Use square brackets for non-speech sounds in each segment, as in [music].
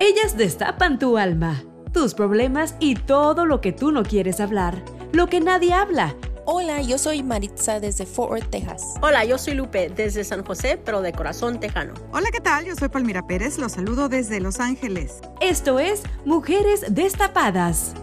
Ellas destapan tu alma, tus problemas y todo lo que tú no quieres hablar, lo que nadie habla. Hola, yo soy Maritza desde Fort Worth, Texas. Hola, yo soy Lupe desde San José, pero de corazón tejano. Hola, ¿qué tal? Yo soy Palmira Pérez, los saludo desde Los Ángeles. Esto es Mujeres Destapadas.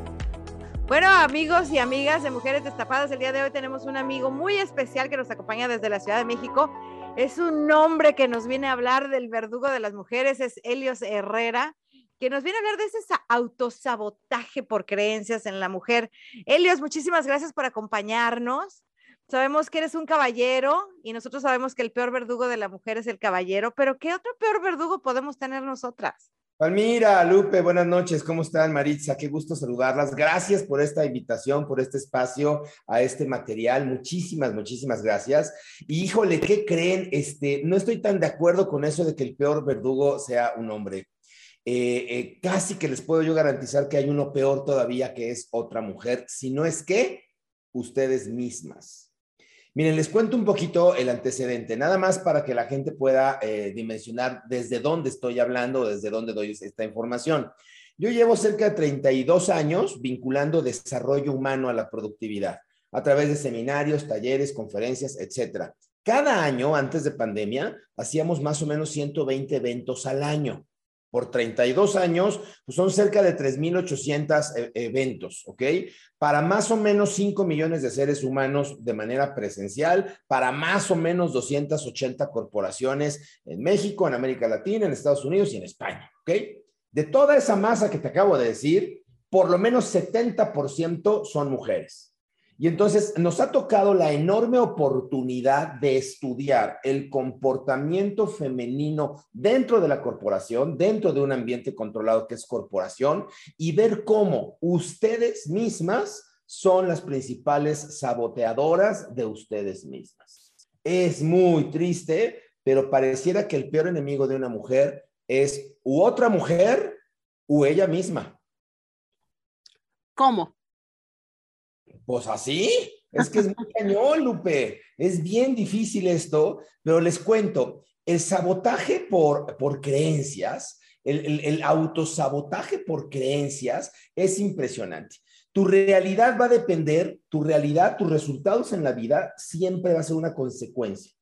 Bueno, amigos y amigas de Mujeres Destapadas, el día de hoy tenemos un amigo muy especial que nos acompaña desde la Ciudad de México. Es un hombre que nos viene a hablar del verdugo de las mujeres, es Helios Herrera, que nos viene a hablar de ese autosabotaje por creencias en la mujer. Helios, muchísimas gracias por acompañarnos. Sabemos que eres un caballero y nosotros sabemos que el peor verdugo de la mujer es el caballero, pero ¿qué otro peor verdugo podemos tener nosotras? Palmira, Lupe, buenas noches. ¿Cómo están, Maritza? Qué gusto saludarlas. Gracias por esta invitación, por este espacio, a este material. Muchísimas, muchísimas gracias. Y híjole, ¿qué creen? Este, no estoy tan de acuerdo con eso de que el peor verdugo sea un hombre. Eh, eh, casi que les puedo yo garantizar que hay uno peor todavía que es otra mujer, si no es que ustedes mismas. Miren, les cuento un poquito el antecedente, nada más para que la gente pueda eh, dimensionar desde dónde estoy hablando, desde dónde doy esta información. Yo llevo cerca de 32 años vinculando desarrollo humano a la productividad a través de seminarios, talleres, conferencias, etcétera. Cada año, antes de pandemia, hacíamos más o menos 120 eventos al año por 32 años, pues son cerca de 3.800 e, eventos, ¿ok? Para más o menos 5 millones de seres humanos de manera presencial, para más o menos 280 corporaciones en México, en América Latina, en Estados Unidos y en España, ¿ok? De toda esa masa que te acabo de decir, por lo menos 70% son mujeres. Y entonces nos ha tocado la enorme oportunidad de estudiar el comportamiento femenino dentro de la corporación, dentro de un ambiente controlado que es corporación, y ver cómo ustedes mismas son las principales saboteadoras de ustedes mismas. Es muy triste, pero pareciera que el peor enemigo de una mujer es u otra mujer u ella misma. ¿Cómo? Pues así, es que es muy cañón, Lupe. Es bien difícil esto, pero les cuento, el sabotaje por, por creencias, el, el, el autosabotaje por creencias es impresionante. Tu realidad va a depender, tu realidad, tus resultados en la vida siempre va a ser una consecuencia,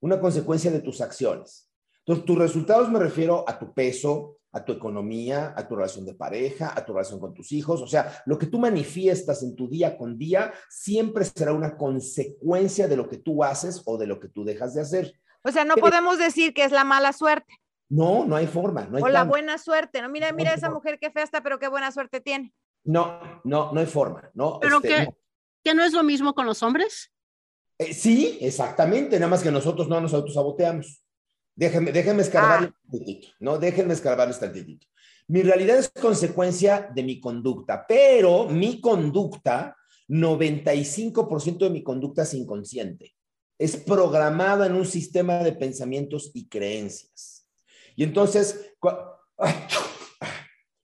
una consecuencia de tus acciones. Entonces, tus resultados me refiero a tu peso, a tu economía, a tu relación de pareja, a tu relación con tus hijos. O sea, lo que tú manifiestas en tu día con día siempre será una consecuencia de lo que tú haces o de lo que tú dejas de hacer. O sea, no podemos decir que es la mala suerte. No, no hay forma. No hay o la buena suerte. No, mira, mira esa mujer qué fea está, pero qué buena suerte tiene. No, no, no hay forma. No, pero este, que, no. que no es lo mismo con los hombres. Eh, sí, exactamente. Nada más que nosotros no nos autosaboteamos. Déjenme, déjenme escarbarle ah. un tantito, ¿no? Déjenme escarbarle un tantito. Mi realidad es consecuencia de mi conducta, pero mi conducta, 95% de mi conducta es inconsciente. Es programada en un sistema de pensamientos y creencias. Y entonces...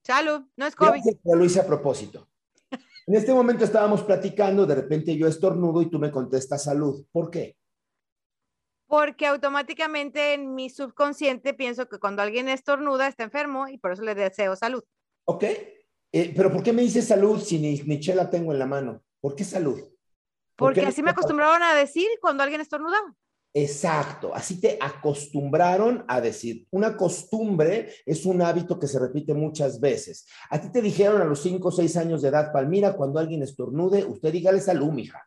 Salud, no es COVID. Lo hice a propósito. En este momento estábamos platicando, de repente yo estornudo y tú me contestas salud. ¿Por qué? Porque automáticamente en mi subconsciente pienso que cuando alguien estornuda está enfermo y por eso le deseo salud. Ok, eh, pero ¿por qué me dices salud si ni, ni chela tengo en la mano? ¿Por qué salud? porque así me acostumbraron a decir cuando alguien estornudaba. Exacto, así te acostumbraron a decir. Una costumbre es un hábito que se repite muchas veces. A ti te dijeron a los 5 o 6 años de edad, Palmira, cuando alguien estornude, usted dígale salud, mija.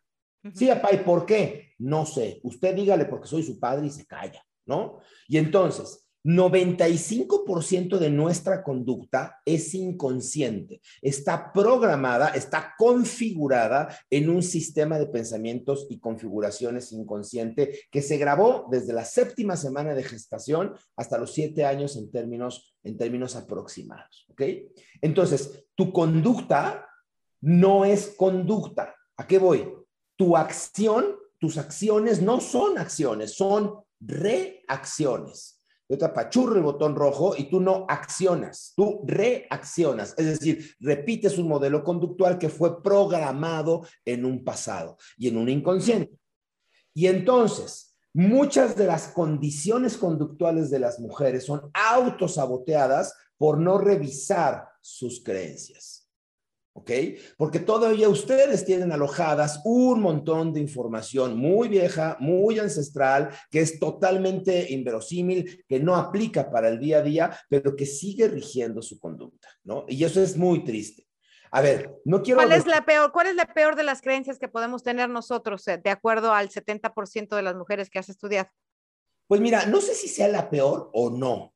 Sí, papá, ¿y por qué? No sé. Usted dígale porque soy su padre y se calla, ¿no? Y entonces, 95% de nuestra conducta es inconsciente, está programada, está configurada en un sistema de pensamientos y configuraciones inconsciente que se grabó desde la séptima semana de gestación hasta los siete años en términos, en términos aproximados, ¿ok? Entonces, tu conducta no es conducta. ¿A qué voy? Tu acción, tus acciones no son acciones, son reacciones. Yo te apachurro el botón rojo y tú no accionas, tú reaccionas. Es decir, repites un modelo conductual que fue programado en un pasado y en un inconsciente. Y entonces, muchas de las condiciones conductuales de las mujeres son autosaboteadas por no revisar sus creencias. ¿Ok? Porque todavía ustedes tienen alojadas un montón de información muy vieja, muy ancestral, que es totalmente inverosímil, que no aplica para el día a día, pero que sigue rigiendo su conducta, ¿no? Y eso es muy triste. A ver, no quiero... ¿Cuál es la peor, cuál es la peor de las creencias que podemos tener nosotros, eh, de acuerdo al 70% de las mujeres que has estudiado? Pues mira, no sé si sea la peor o no.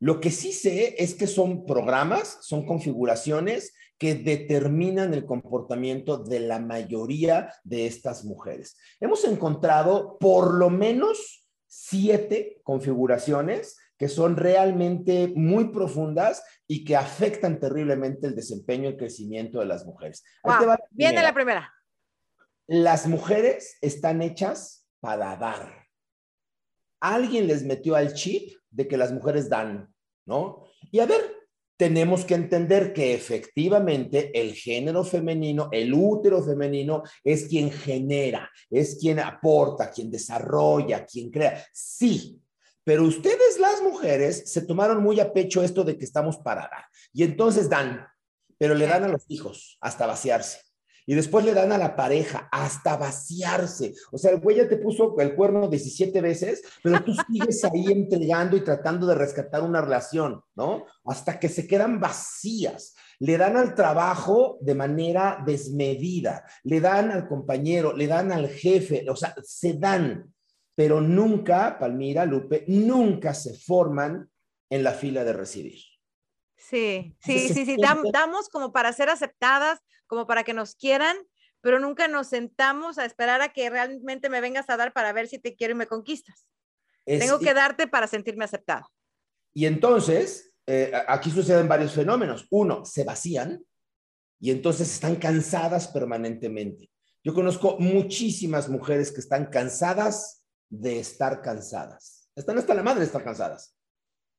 Lo que sí sé es que son programas, son configuraciones que determinan el comportamiento de la mayoría de estas mujeres. Hemos encontrado por lo menos siete configuraciones que son realmente muy profundas y que afectan terriblemente el desempeño y el crecimiento de las mujeres. Viene la primera. Las mujeres están hechas para dar. Alguien les metió al chip de que las mujeres dan, ¿no? Y a ver, tenemos que entender que efectivamente el género femenino, el útero femenino, es quien genera, es quien aporta, quien desarrolla, quien crea. Sí, pero ustedes las mujeres se tomaron muy a pecho esto de que estamos para dar. Y entonces dan, pero le dan a los hijos hasta vaciarse. Y después le dan a la pareja hasta vaciarse. O sea, el güey ya te puso el cuerno 17 veces, pero tú [laughs] sigues ahí entregando y tratando de rescatar una relación, ¿no? Hasta que se quedan vacías. Le dan al trabajo de manera desmedida, le dan al compañero, le dan al jefe, o sea, se dan pero nunca, Palmira, Lupe, nunca se forman en la fila de recibir. Sí, sí, sí, sí, damos como para ser aceptadas, como para que nos quieran, pero nunca nos sentamos a esperar a que realmente me vengas a dar para ver si te quiero y me conquistas. Tengo que darte para sentirme aceptada. Y entonces, eh, aquí suceden varios fenómenos. Uno, se vacían y entonces están cansadas permanentemente. Yo conozco muchísimas mujeres que están cansadas de estar cansadas. Están hasta la madre de estar cansadas.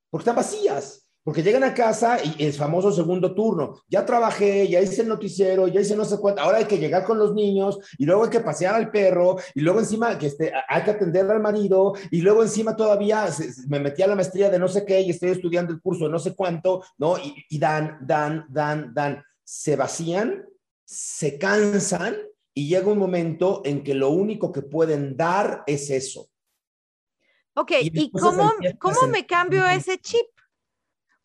Porque están vacías. Porque llegan a casa y el famoso segundo turno. Ya trabajé, ya hice el noticiero, ya hice no sé cuánto. Ahora hay que llegar con los niños y luego hay que pasear al perro y luego encima que este, hay que atender al marido y luego encima todavía me metí a la maestría de no sé qué y estoy estudiando el curso de no sé cuánto, ¿no? Y, y dan, dan, dan, dan. Se vacían, se cansan y llega un momento en que lo único que pueden dar es eso. Ok, ¿y, cómo, cómo me cambio ese chip?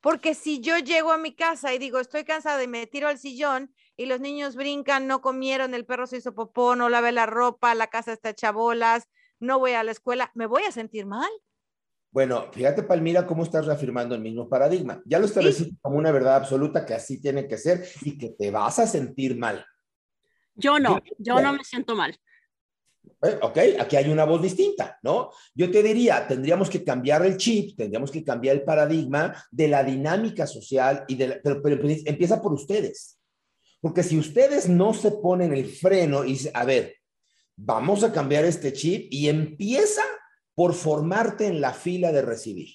Porque si yo llego a mi casa y digo, estoy cansada y me tiro al sillón y los niños brincan, no comieron, el perro se hizo popó, no lavé la ropa, la casa está hecha bolas, no voy a la escuela, ¿me voy a sentir mal? Bueno, fíjate, Palmira, cómo estás reafirmando el mismo paradigma. Ya lo estableciste como una verdad absoluta que así tiene que ser y que te vas a sentir mal. Yo no, yo no me siento mal. Eh, ok, aquí hay una voz distinta, ¿no? Yo te diría, tendríamos que cambiar el chip, tendríamos que cambiar el paradigma de la dinámica social, y de pero, empieza por ustedes. Porque si ustedes no se ponen el freno y dicen, a ver, vamos a cambiar este chip y empieza por formarte en la fila de recibir.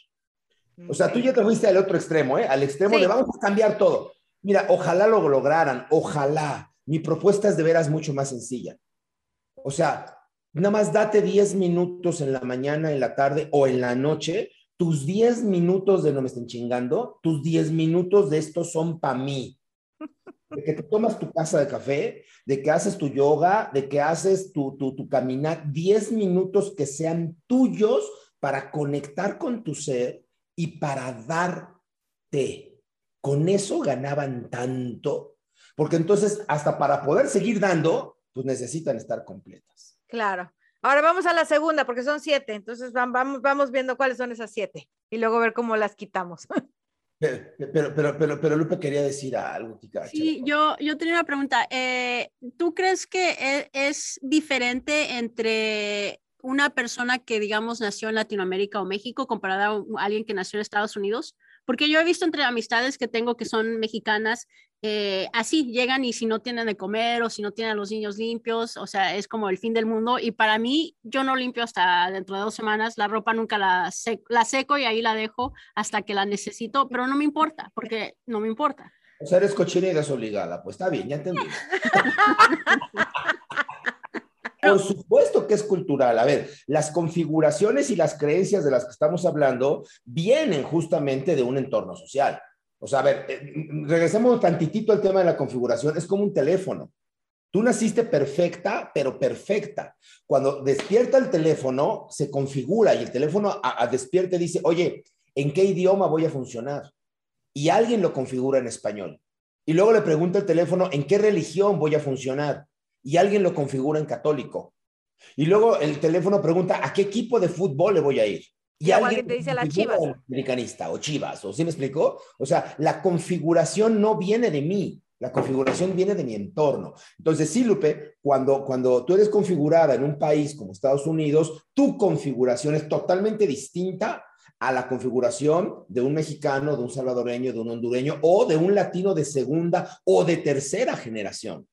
O sea, tú ya te fuiste al otro extremo, ¿eh? Al extremo de vamos a cambiar todo. Mira, ojalá lo lograran, ojalá, mi propuesta es de veras mucho más sencilla. O sea, nada más date 10 minutos en la mañana, en la tarde o en la noche. Tus 10 minutos de no me estén chingando, tus 10 minutos de esto son para mí. De que te tomas tu casa de café, de que haces tu yoga, de que haces tu, tu, tu caminar, 10 minutos que sean tuyos para conectar con tu ser y para darte. Con eso ganaban tanto porque entonces hasta para poder seguir dando, pues necesitan estar completas. Claro. Ahora vamos a la segunda, porque son siete, entonces vamos, vamos viendo cuáles son esas siete y luego ver cómo las quitamos. [laughs] Pero, pero, pero, pero, Lupe quería decir algo, Kika. Sí, yo, yo tenía una pregunta. Eh, ¿Tú crees que e, es diferente entre una persona que, digamos, nació en Latinoamérica o México comparada a alguien que nació en Estados Unidos? Porque yo he visto entre amistades que tengo que son mexicanas, eh, así llegan y si no tienen de comer o si no tienen a los niños limpios, o sea, es como el fin del mundo. Y para mí, yo no limpio hasta dentro de dos semanas, la ropa nunca la, la seco y ahí la dejo hasta que la necesito, pero no me importa, porque no me importa. O sea, eres cochina y desobligada, pues está bien, ya entendí. [laughs] Por supuesto que es cultural. A ver, las configuraciones y las creencias de las que estamos hablando vienen justamente de un entorno social. O sea, a ver, eh, regresemos tantitito al tema de la configuración. Es como un teléfono. Tú naciste perfecta, pero perfecta. Cuando despierta el teléfono, se configura y el teléfono a, a despierta y dice, oye, ¿en qué idioma voy a funcionar? Y alguien lo configura en español. Y luego le pregunta el teléfono, ¿en qué religión voy a funcionar? Y alguien lo configura en católico. Y luego el teléfono pregunta, ¿a qué equipo de fútbol le voy a ir? Y, alguien te dice las chivas. Americanista o chivas, ¿o sí me explicó? O sea, la configuración no viene de mí, la configuración viene de mi entorno. Entonces, sí, Lupe, cuando, cuando tú eres configurada en un país como Estados Unidos, tu configuración es totalmente distinta a la configuración de un mexicano, de un salvadoreño, de un hondureño o de un latino de segunda o de tercera generación.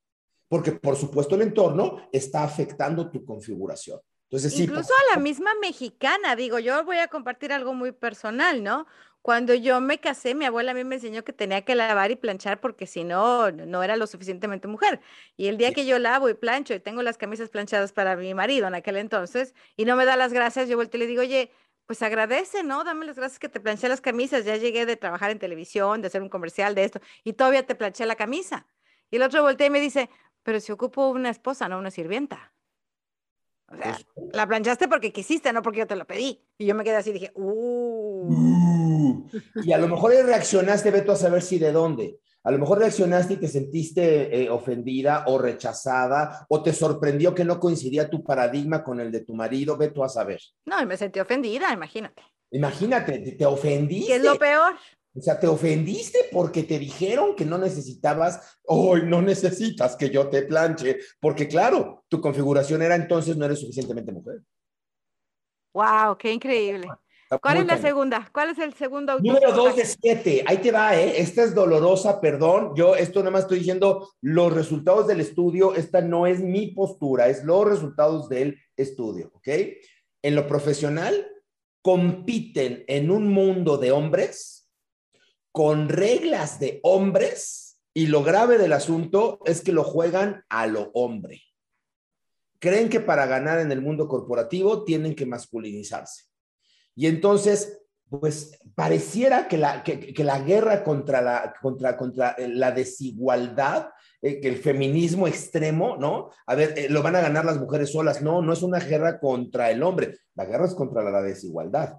Porque, por supuesto, el entorno está afectando tu configuración. Entonces, Incluso a la misma mexicana, digo, yo voy a compartir algo muy personal, ¿no? Cuando yo me casé, mi abuela a mí me enseñó que tenía que lavar y planchar porque si no, no era lo suficientemente mujer. Y el día que yo lavo y plancho y tengo las camisas planchadas para mi marido en aquel entonces y no me da las gracias, yo vuelto y le digo, oye, pues agradece, ¿no? Dame las gracias que te planché las camisas. Ya llegué de trabajar en televisión, de hacer un comercial de esto y todavía te planché la camisa. Y el otro voltea y me dice, pero si ocupo una esposa, no una sirvienta. O sea, la planchaste porque quisiste, no porque yo te lo pedí. Y yo me quedé así y dije, uh. uh. Y a lo mejor reaccionaste, Beto, a saber si de dónde. A lo mejor reaccionaste y te sentiste eh, ofendida o rechazada o te sorprendió que no coincidía tu paradigma con el de tu marido, Beto, a saber. No, me sentí ofendida, imagínate. Imagínate, te, te ofendiste. ¿Qué es lo peor? O sea, te ofendiste porque te dijeron que no necesitabas, hoy no necesitas que yo te planche, porque claro, tu configuración era entonces no eres suficientemente mujer. Wow, qué increíble. ¿Cuál es la segunda? ¿Cuál es el segundo Número dos de siete. Ahí te va, ¿eh? Esta es dolorosa, perdón. Yo esto nada más estoy diciendo los resultados del estudio. Esta no es mi postura, es los resultados del estudio, ¿ok? En lo profesional, compiten en un mundo de hombres con reglas de hombres y lo grave del asunto es que lo juegan a lo hombre. Creen que para ganar en el mundo corporativo tienen que masculinizarse. Y entonces, pues pareciera que la, que, la guerra contra la, contra, contra la desigualdad, eh, que el feminismo extremo, ¿no? A ver, eh, lo van a ganar las mujeres solas. No, no es una guerra contra el hombre, la guerra es contra la desigualdad.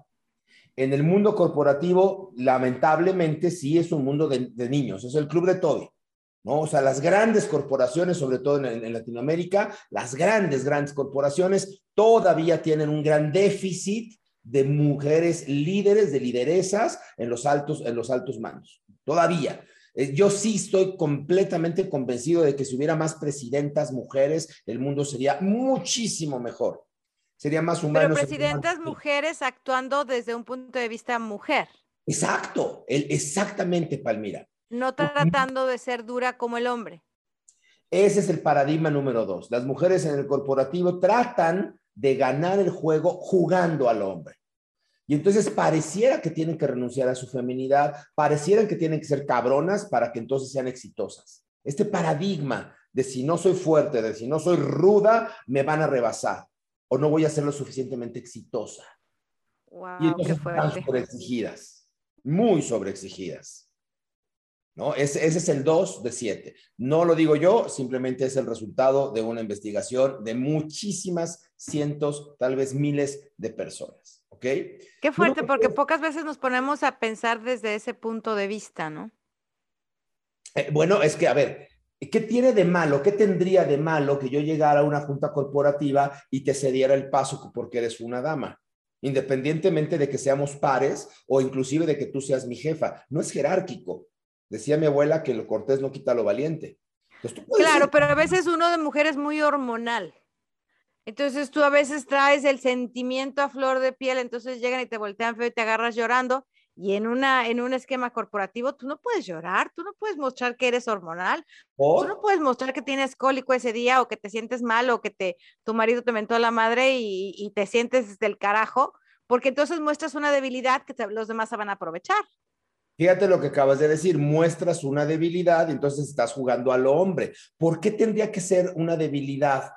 En el mundo corporativo, lamentablemente, sí es un mundo de, niños, es el club de Toby. ¿no? O sea, las grandes corporaciones, sobre todo en, Latinoamérica, las grandes, grandes corporaciones todavía tienen un gran déficit de mujeres líderes, de lideresas en los altos, en los altos mandos. Todavía. Eh, yo sí estoy completamente convencido de que si hubiera más presidentas mujeres, el mundo sería muchísimo mejor sería más humano. Pero presidentas mujeres actuando desde un punto de vista mujer. Exacto, el, exactamente, Palmira. No tratando de ser dura como el hombre. Ese es el paradigma número dos. Las mujeres en el corporativo tratan de ganar el juego jugando al hombre. Y entonces pareciera que tienen que renunciar a su feminidad, parecieran que tienen que ser cabronas para que entonces sean exitosas. Este paradigma de si no soy fuerte, de si no soy ruda, me van a rebasar o no voy a ser lo suficientemente exitosa. Wow, y entonces están sobreexigidas, muy sobreexigidas. ¿No? Ese, ese es el 2 de 7. No lo digo yo, simplemente es el resultado de una investigación de muchísimas cientos, tal vez miles de personas. ¿Ok? Qué fuerte, porque pocas veces nos ponemos a pensar desde ese punto de vista, ¿no? Eh, bueno, es que, a ver, ¿Qué tiene de malo? ¿Qué tendría de malo que yo llegara a una junta corporativa y te cediera el paso porque eres una dama? Independientemente de que seamos pares o inclusive de que tú seas mi jefa. No es jerárquico. Decía mi abuela que lo cortés no quita lo valiente. Claro, pero a veces uno de mujer es muy hormonal. Entonces tú a veces traes el sentimiento a flor de piel, entonces llegan y te voltean feo y te agarras llorando y en, una, en un esquema corporativo, tú no puedes llorar, tú no puedes mostrar que eres hormonal, tú no puedes mostrar que tienes cólico ese día o que te sientes mal o que te, tu marido te mentó la madre y, te sientes del carajo, porque entonces muestras una debilidad que los demás se van a aprovechar. Fíjate lo que acabas de decir, muestras una debilidad y entonces estás jugando al hombre. ¿Por qué tendría que ser una debilidad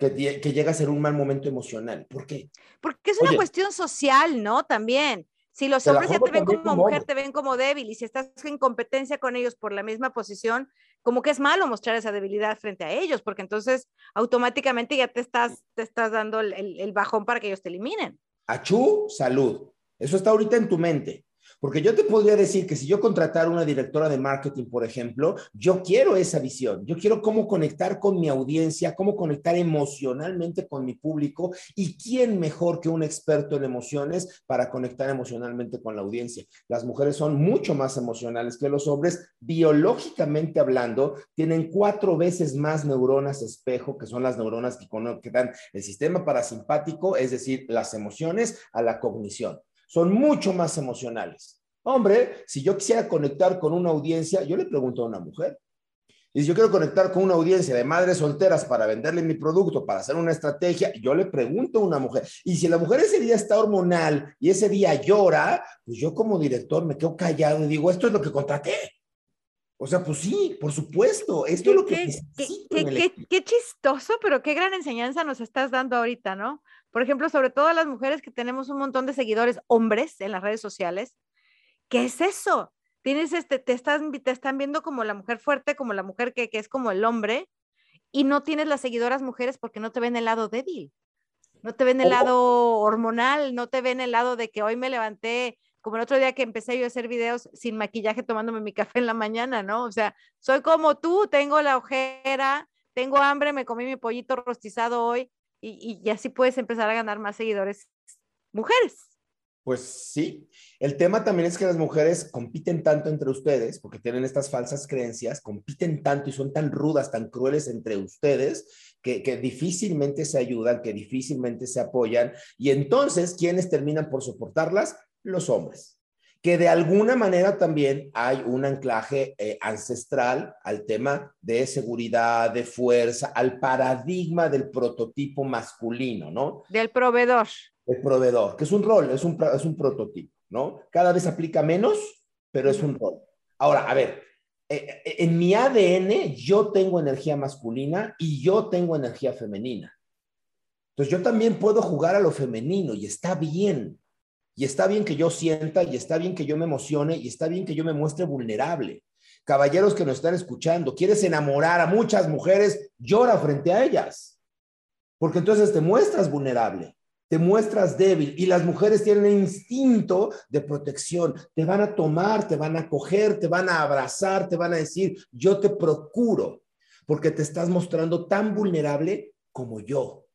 que, que llega a ser un mal momento emocional? ¿Por qué? Porque es una cuestión social, ¿no? También Si los Te hombres ya te ven como como mujer, hombre. te ven como débil y si estás en competencia con ellos por la misma posición, como que es malo mostrar esa debilidad frente a ellos, porque entonces automáticamente ya te estás, te estás dando el, el- el bajón para que ellos te eliminen. Achú, salud. Eso está ahorita en tu mente. Porque yo te podría decir que si yo contratara una directora de marketing, por ejemplo, yo quiero esa visión. Yo quiero cómo conectar con mi audiencia, cómo conectar emocionalmente con mi público y quién mejor que un experto en emociones para conectar emocionalmente con la audiencia. Las mujeres son mucho más emocionales que los hombres. Biológicamente hablando, tienen cuatro veces más neuronas espejo, que son las neuronas que, dan el sistema parasimpático, es decir, las emociones a la cognición son mucho más emocionales. Hombre, si yo quisiera conectar con una audiencia, yo le pregunto a una mujer. Y si yo quiero conectar con una audiencia de madres solteras para venderle mi producto, para hacer una estrategia, yo le pregunto a una mujer. Y si la mujer ese día está hormonal y ese día llora, pues yo como director me quedo callado y digo, esto es lo que contraté. O sea, pues sí, por supuesto, esto es lo que Qué- chistoso, pero qué gran enseñanza nos estás dando ahorita, ¿no? Por ejemplo, sobre todo a las mujeres que tenemos un montón de seguidores hombres en las redes sociales. ¿Qué es eso? Tienes este, te están, te están viendo como la mujer fuerte, como la mujer que, que es como el hombre, y no tienes las seguidoras mujeres porque no te ven el lado débil, no te ven el Oh. lado hormonal, no te ven el lado de que hoy me levanté, como el otro día que empecé yo a hacer videos sin maquillaje tomándome mi café en la mañana, ¿no? O sea, soy como tú, tengo la ojera, tengo hambre, me comí mi pollito rostizado hoy y, así puedes empezar a ganar más seguidores mujeres. Pues sí, el tema también es que las mujeres compiten tanto entre ustedes, porque tienen estas falsas creencias, compiten tanto y son tan rudas, tan crueles entre ustedes, que, que difícilmente se ayudan, que difícilmente se apoyan. Y entonces, ¿quiénes terminan por soportarlas? Los hombres. Que de alguna manera también hay un anclaje eh, ancestral al tema de seguridad, de fuerza, al paradigma del prototipo masculino, ¿no? Del proveedor. el proveedor, que es un rol, es un, pro- es un prototipo, ¿no? Cada vez aplica menos, pero es un rol. Ahora, a ver, eh, eh, en mi ADN yo tengo energía masculina y yo tengo energía femenina. Entonces yo también puedo jugar a lo femenino y está bien. Y está bien que yo sienta y está bien que yo me emocione y está bien que yo me muestre vulnerable. Caballeros que nos están escuchando, quieres enamorar a muchas mujeres, llora frente a ellas. Porque entonces te muestras vulnerable te muestras débil y las mujeres tienen instinto de protección. Te van a tomar, te van a coger, te van a abrazar, te van a decir, yo te procuro, porque te estás mostrando tan vulnerable como yo.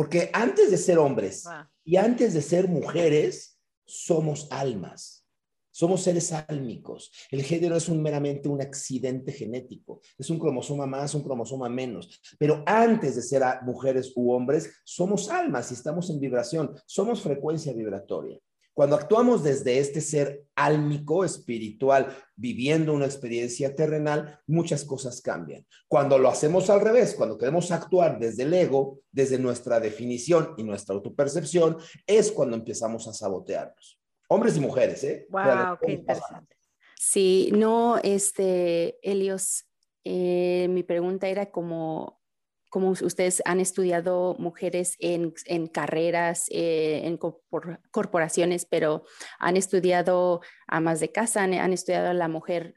Porque antes de ser hombres Ah, y antes de ser mujeres, somos almas. Somos seres álmicos. El género es un, meramente un accidente genético. Es un cromosoma más, un cromosoma menos. Pero antes de ser mujeres u hombres, somos almas y estamos en vibración. Somos frecuencia vibratoria. Cuando actuamos desde este ser álmico, espiritual, viviendo una experiencia terrenal, muchas cosas cambian. Cuando lo hacemos al revés, cuando queremos actuar desde el ego, desde nuestra definición y nuestra autopercepción, es cuando empezamos a sabotearnos. Hombres y mujeres, ¿eh? wow, Realmente qué interesante. Sí, no, este, Helios, eh, mi pregunta era como, como ustedes han estudiado mujeres en, carreras, eh, en corpor- corporaciones, pero han estudiado amas de casa, han, estudiado a la mujer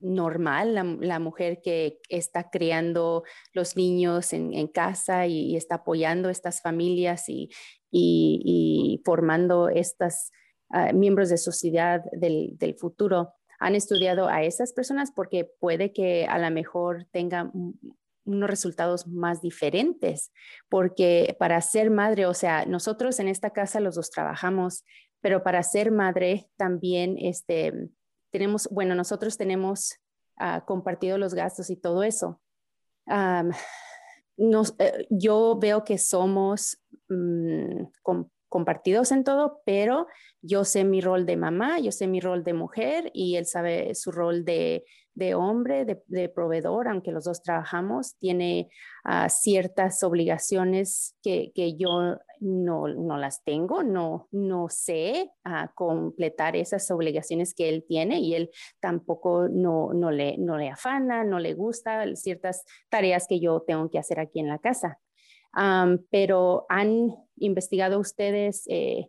normal, la, mujer que está criando los niños en, casa y, está apoyando estas familias y, y- y formando estas ah, miembros de sociedad del, del futuro. Han estudiado a esas personas porque puede que a lo mejor tengan unos resultados más diferentes, porque para ser madre, o sea, nosotros en esta casa los dos trabajamos, pero para ser madre también este, tenemos, bueno, nosotros tenemos ah, compartido los gastos y todo eso. Am, nos- eh, yo veo que somos mm, com- compartidos en todo, pero yo sé mi rol de mamá, yo sé mi rol de mujer y él sabe su rol de, de hombre, de, de proveedor, aunque los dos trabajamos, tiene ah, ciertas obligaciones que, que yo no, no las tengo, no, no sé ah, completar esas obligaciones que él tiene y él tampoco no, no, le, no le afana, no le gusta ciertas tareas que yo tengo que hacer aquí en la casa. Pero han investigado ustedes eh,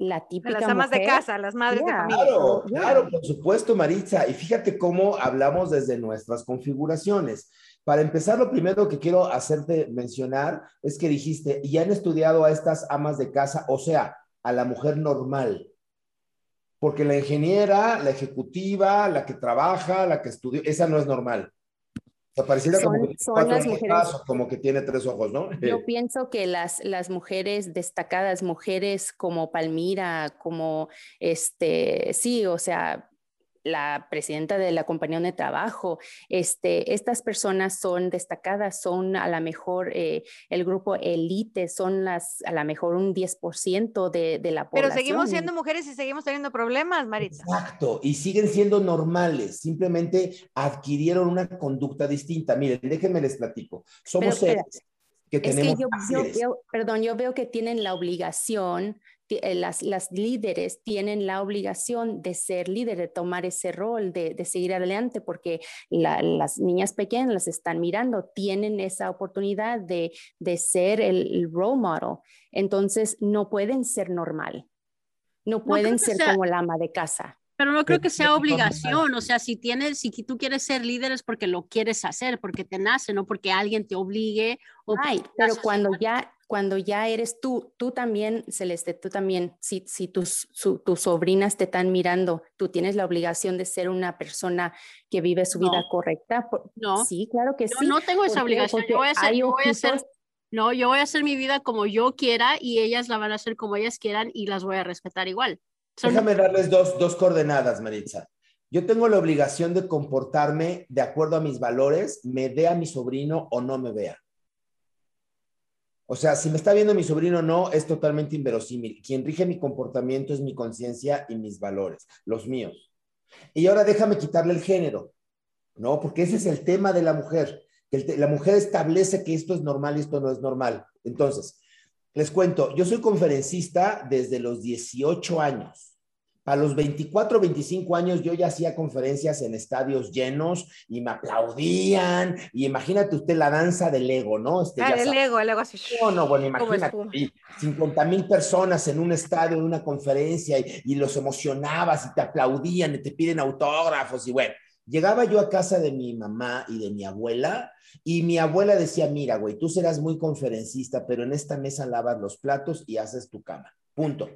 la típica las amas de casa, las madres de familia. Claro, Yeah. claro, por supuesto, Maritza. Y fíjate cómo hablamos desde nuestras configuraciones. Para empezar, lo primero que quiero hacerte mencionar es que dijiste, y han estudiado a estas amas de casa, o sea, a la mujer normal. Porque la ingeniera, la ejecutiva, la que trabaja, la que estudió, esa no es normal. Sea, pareciera como Son- que son las mujeres- como que tiene tres ojos, ¿no? Yo [laughs] pienso que las, las mujeres destacadas, mujeres como Palmira, como este, sí, o sea, la presidenta de la compañía de trabajo, este, estas personas son destacadas, son a lo mejor eh, el grupo elite, son las a lo mejor un 10% de, de la Pero población. seguimos siendo mujeres y seguimos teniendo problemas, Maritza. Exacto, y siguen siendo normales, simplemente adquirieron una conducta distinta. Miren, déjenme les platico. Somos Pero, seres que Es que tenemos yo, yo placeres. veo, perdón, yo veo que tienen la obligación, las, las líderes tienen la obligación de ser líder, de tomar ese rol, de, de seguir adelante, porque la- las niñas pequeñas las están mirando, tienen esa oportunidad de, de ser el, el role model. Entonces, no pueden ser normal, no pueden ser sea- como la ama de casa. Pero no creo que sea obligación, o sea, si tienes, si tú quieres ser líder es porque lo quieres hacer, porque te nace, no porque alguien te obligue o Ay, pero cuando ya, cuando ya eres tú, tú también, Celeste, tú también, si, si tus, su- tus sobrinas te están mirando, tú tienes la obligación de ser una persona que vive su vida correcta. Por- No. Sí, claro que Yo sí. no tengo esa obligación, yo voy a yo voy a ojitos- no, yo voy a hacer mi vida como yo quiera y ellas la van a hacer como ellas quieran y las voy a respetar igual. Son- Déjame darles dos, dos coordenadas, Maritza. Yo tengo la obligación de comportarme de acuerdo a mis valores, me vea mi sobrino o no me vea. O sea, si me está viendo mi sobrino o no, es totalmente inverosímil. Quien rige mi comportamiento es mi conciencia y mis valores, los míos. Y ahora déjame quitarle el género, ¿no? Porque ese es el tema de la mujer. la mujer establece que esto es normal y esto no es normal. Entonces, les cuento, yo soy conferencista desde los 18 años. A los 24, 25 años yo ya hacía conferencias en estadios llenos y me aplaudían. Y imagínate usted la danza del ego, ¿no? Este, Ah, ya el sabe. ego, el ego así. No, no, bueno, imagínate, espuma. y 50 mil personas en un estadio, en una conferencia, y, y los emocionabas y te aplaudían y te piden autógrafos, y bueno, llegaba yo a casa de mi mamá y de mi abuela, y mi abuela decía, mira, güey, tú serás muy conferencista, pero en esta mesa lavas los platos y haces tu cama, punto.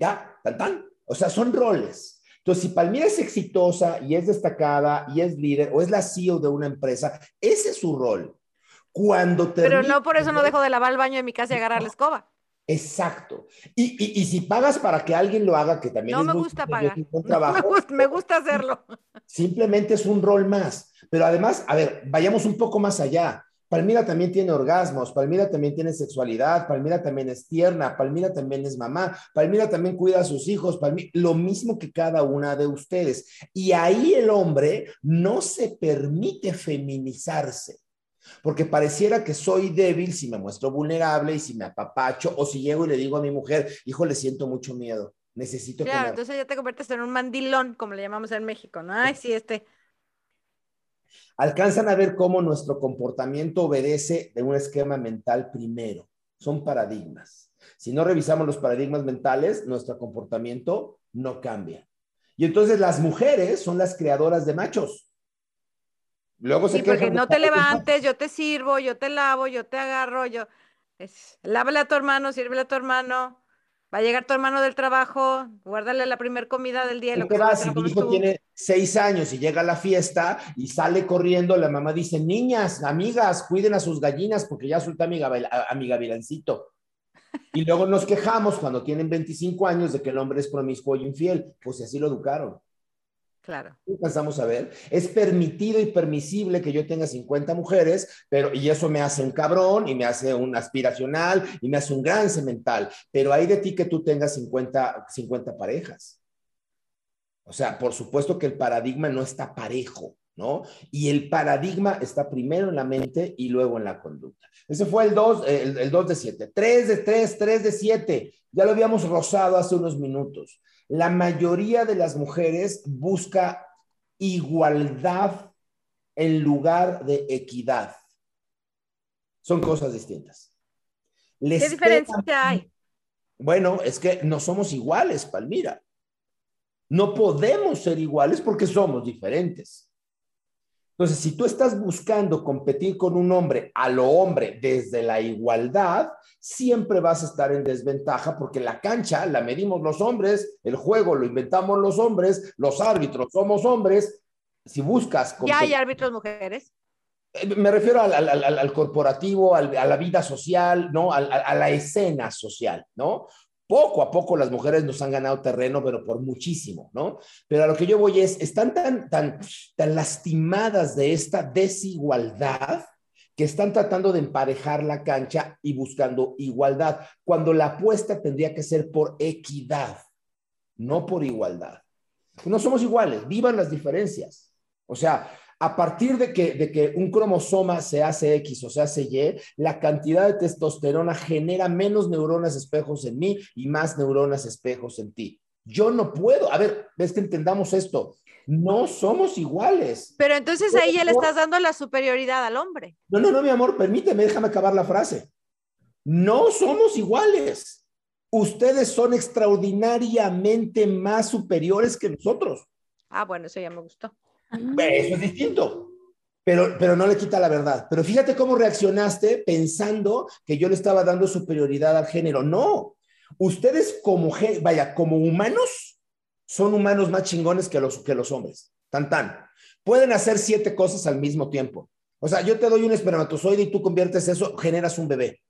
Ya, tan tan. O sea, son roles. Entonces, si Palmira es exitosa y es destacada y es líder o es la CEO de una empresa, ese es su rol. Cuando Pero termine- no por eso no dejo de lavar el baño de mi casa y agarrar la escoba. Exacto. Y, y, y si pagas para que alguien lo haga, que también No es me muy gusta pagar. buen No me, trabajo, gusta, me gusta hacerlo. simplemente es un rol más. Pero además, a ver, vayamos un poco más allá. Palmira también tiene orgasmos, Palmira también tiene sexualidad, Palmira también es tierna, Palmira también es mamá, Palmira también cuida a sus hijos, Palmi- lo mismo que cada una de ustedes. Y ahí el hombre no se permite feminizarse. Porque pareciera que soy débil si me muestro vulnerable y si me apapacho o si llego y le digo a mi mujer, hijo, le siento mucho miedo, necesito que me entonces ya te conviertes en un mandilón, como le llamamos en México, ¿no? Ay, sí, este. Alcanzan a ver cómo nuestro comportamiento obedece de un esquema mental primero. Son paradigmas. Si no revisamos los paradigmas mentales, nuestro comportamiento no cambia. Y entonces las mujeres son las creadoras de machos. Luego se Sí, porque no te los levantes, yo te sirvo, yo te lavo, yo te agarro, yo. Es, lávale a tu hermano, sírvele a tu hermano. Va a llegar tu hermano del trabajo, guárdale la primer comida del día. y ¿Qué Lo que vas? Si comes hijo tú. tiene seis años y llega a la fiesta y sale corriendo, la mamá dice, niñas, amigas, cuiden a sus gallinas porque ya suelta a mi, a- a mi gavilancito. Y luego nos quejamos cuando tienen 25 años de que el hombre es promiscuo y infiel. Pues así lo educaron. Claro. ¿Qué alcanzamos a ver? Es permitido y permisible que yo tenga 50 mujeres, pero y eso me hace un cabrón y me hace un aspiracional y me hace un gran semental. Pero hay de ti que tú tengas 50, 50 parejas. O sea, por supuesto que el paradigma no está parejo, ¿no? Y el paradigma está primero en la mente y luego en la conducta. Ese fue el 2, el, el 2 de 7. 3 de 3, 3 de 7. Ya lo habíamos rozado hace unos minutos. La mayoría de las mujeres busca igualdad en lugar de equidad. Son cosas distintas. Les ¿Qué diferencia hay? Bueno, es que no somos iguales, Palmira. No podemos ser iguales porque somos diferentes. Entonces, si tú estás buscando competir con un hombre a lo hombre desde la igualdad, siempre vas a estar en desventaja porque la cancha la medimos los hombres, el juego lo inventamos los hombres, los árbitros somos hombres. Si buscas... ¿Ya hay árbitros mujeres? Eh, me refiero al, corporativo, a la vida social, ¿no? a la escena social, ¿no? Poco a poco las mujeres nos han ganado terreno, pero por muchísimo, ¿no? Pero a lo que yo voy es, están tan, tan, tan lastimadas de esta desigualdad que están tratando de emparejar la cancha y buscando igualdad, cuando la apuesta tendría que ser por equidad, no por igualdad. No somos iguales, vivan las diferencias. O sea, a partir de que, de que un cromosoma se hace X o se hace Y, la cantidad de testosterona genera menos neuronas espejos en mí y más neuronas espejos en ti. Yo no puedo, a ver, ves que entendamos esto, no somos iguales. Pero entonces ahí ya le estás dando la superioridad al hombre. No, no, no, mi amor, permíteme, déjame acabar la frase. No somos iguales. Ustedes son extraordinariamente más superiores que nosotros. Ah, bueno, eso ya me gustó. Eso es distinto. Pero, pero no le quita la verdad. Pero fíjate cómo reaccionaste pensando que yo le estaba dando superioridad al género. No. Ustedes como, vaya, como humanos, son humanos más chingones que los, que los hombres. Tan, tan. Pueden hacer siete cosas al mismo tiempo. O sea, yo te doy un espermatozoide y tú conviertes eso, generas un bebé.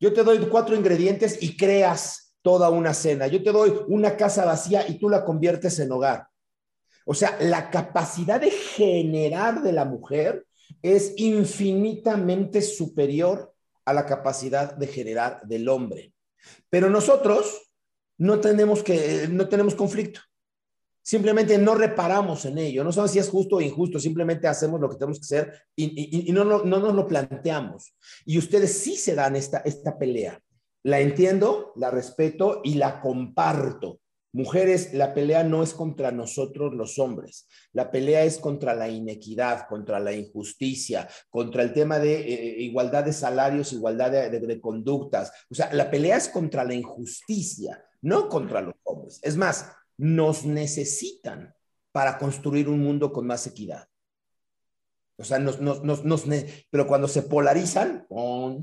Yo te doy cuatro ingredientes y creas toda una cena. Yo te doy una casa vacía y tú la conviertes en hogar. O sea, la capacidad de generar de la mujer es infinitamente superior a la capacidad de generar del hombre. Pero nosotros no tenemos que no tenemos conflicto. Simplemente no reparamos en ello. No sabemos si es justo o injusto. Simplemente hacemos lo que tenemos que hacer y, no, no, no, nos lo planteamos. Y ustedes sí se dan esta, esta pelea. La entiendo, la respeto y la comparto. Mujeres, la pelea no es contra nosotros los hombres, la pelea es contra la inequidad, contra la injusticia, contra el tema de eh, igualdad de salarios, igualdad de, conductas. O sea, la pelea es contra la injusticia, no contra los hombres. Es más, nos necesitan para construir un mundo con más equidad. O sea, nos, pero cuando se polarizan,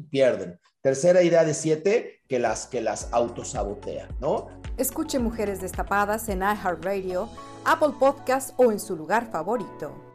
pierden. Tercera idea de siete, que las, que las autosabotea, ¿no? Escuche Mujeres Destapadas en iHeartRadio, Apple Podcasts o en su lugar favorito.